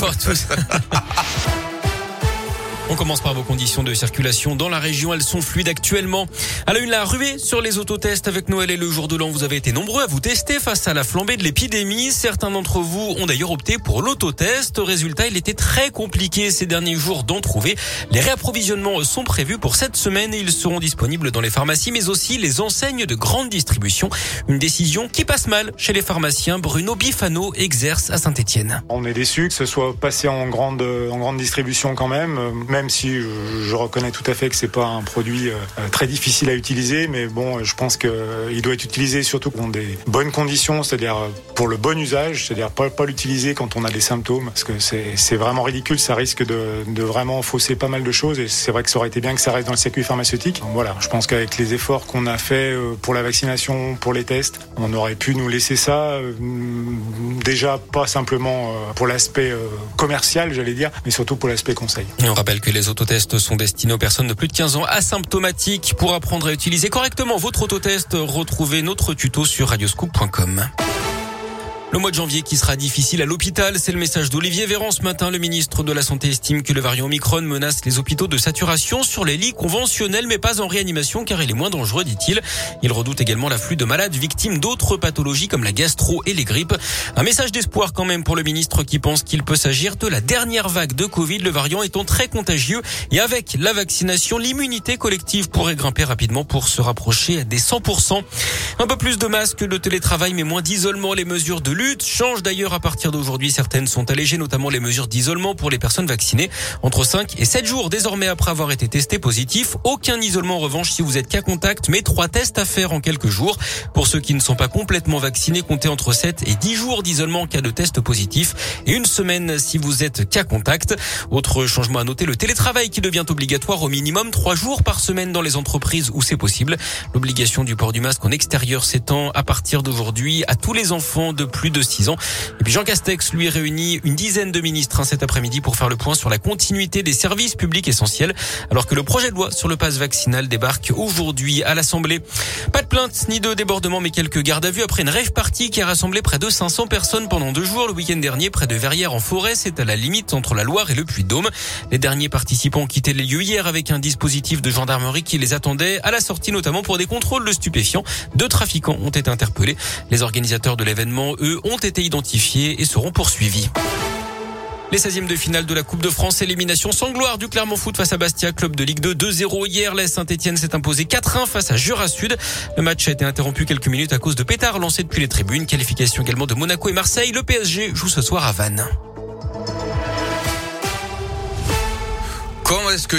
À tous. On commence par vos conditions de circulation dans la région. Elles sont fluides actuellement. À la une, la ruée sur les autotests avec Noël et le jour de l'an. Vous avez été nombreux à vous tester face à la flambée de l'épidémie. Certains d'entre vous ont d'ailleurs opté pour l'autotest. Résultat, il était très compliqué ces derniers jours d'en trouver. Les réapprovisionnements sont prévus pour cette semaine et ils seront disponibles dans les pharmacies, mais aussi les enseignes de grande distribution. Une décision qui passe mal chez les pharmaciens. Bruno Bifano exerce à Saint-Etienne. On est déçu que ce soit passé en grande, en grande distribution quand même même si je, reconnais tout à fait que c'est pas un produit euh, très difficile à utiliser, mais bon, je pense qu'il euh, doit être utilisé surtout dans des bonnes conditions, c'est-à-dire euh, pour le bon usage, c'est-à-dire pas, l'utiliser quand on a des symptômes, parce que c'est vraiment ridicule, ça risque de, vraiment fausser pas mal de choses, et c'est vrai que ça aurait été bien que ça reste dans le circuit pharmaceutique. voilà, je pense qu'avec les efforts qu'on a fait pour la vaccination, pour les tests, on aurait pu nous laisser ça, déjà pas simplement pour l'aspect commercial, j'allais dire, mais surtout pour l'aspect conseil. On rappelle que les autotests sont destinés aux personnes de plus de 15 ans asymptomatiques. Pour apprendre à utiliser correctement votre autotest, retrouvez notre tuto sur radioscoop.com. Le mois de janvier qui sera difficile à l'hôpital, c'est le message d'Olivier Véran ce matin. Le ministre de la Santé estime que le variant Omicron menace les hôpitaux de saturation sur les lits conventionnels, mais pas en réanimation car il est moins dangereux, dit-il. Il redoute également l'afflux de malades victimes d'autres pathologies comme la gastro et les grippes. Un message d'espoir quand même pour le ministre qui pense qu'il peut s'agir de la dernière vague de Covid, le variant étant très contagieux et avec la vaccination, l'immunité collective pourrait grimper rapidement pour se rapprocher des 100%. Un peu plus de masques, de télétravail, mais moins d'isolement. Les mesures de lutte changent d'ailleurs à partir d'aujourd'hui. Certaines sont allégées, notamment les mesures d'isolement pour les personnes vaccinées. Entre 5 et 7 jours désormais après avoir été testé positif. Aucun isolement en revanche si vous êtes cas contact, mais trois tests à faire en quelques jours. Pour ceux qui ne sont pas complètement vaccinés, comptez entre 7 et 10 jours d'isolement en cas de test positif et une semaine si vous êtes cas contact. Autre changement à noter, le télétravail qui devient obligatoire au minimum 3 jours par semaine dans les entreprises où c'est possible. L'obligation du port du masque en extérieur s'étend à partir d'aujourd'hui à tous les enfants de plus de 6 ans. Et puis Jean Castex lui réunit une dizaine de ministres hein, cet après-midi pour faire le point sur la continuité des services publics essentiels, alors que le projet de loi sur le passe vaccinal débarque aujourd'hui à l'Assemblée. Pas de plainte ni de débordement, mais quelques gardes à vue après une rêve partie qui a rassemblé près de 500 personnes pendant deux jours le week-end dernier près de Verrières en forêt. C'est à la limite entre la Loire et le Puy-de-Dôme. Les derniers participants ont quitté les lieux hier avec un dispositif de gendarmerie qui les attendait à la sortie, notamment pour des contrôles de stupéfiants. Deux trafiquants ont été interpellés. Les organisateurs de l'événement, eux, ont été identifiés et seront poursuivis. Les 16e de finale de la Coupe de France, élimination sans gloire du Clermont Foot face à Bastia, club de Ligue 2 2-0 hier. La Saint-Etienne s'est imposé 4-1 face à Jura Sud. Le match a été interrompu quelques minutes à cause de pétards lancés depuis les tribunes. Qualification également de Monaco et Marseille. Le PSG joue ce soir à Vannes. Comment est-ce que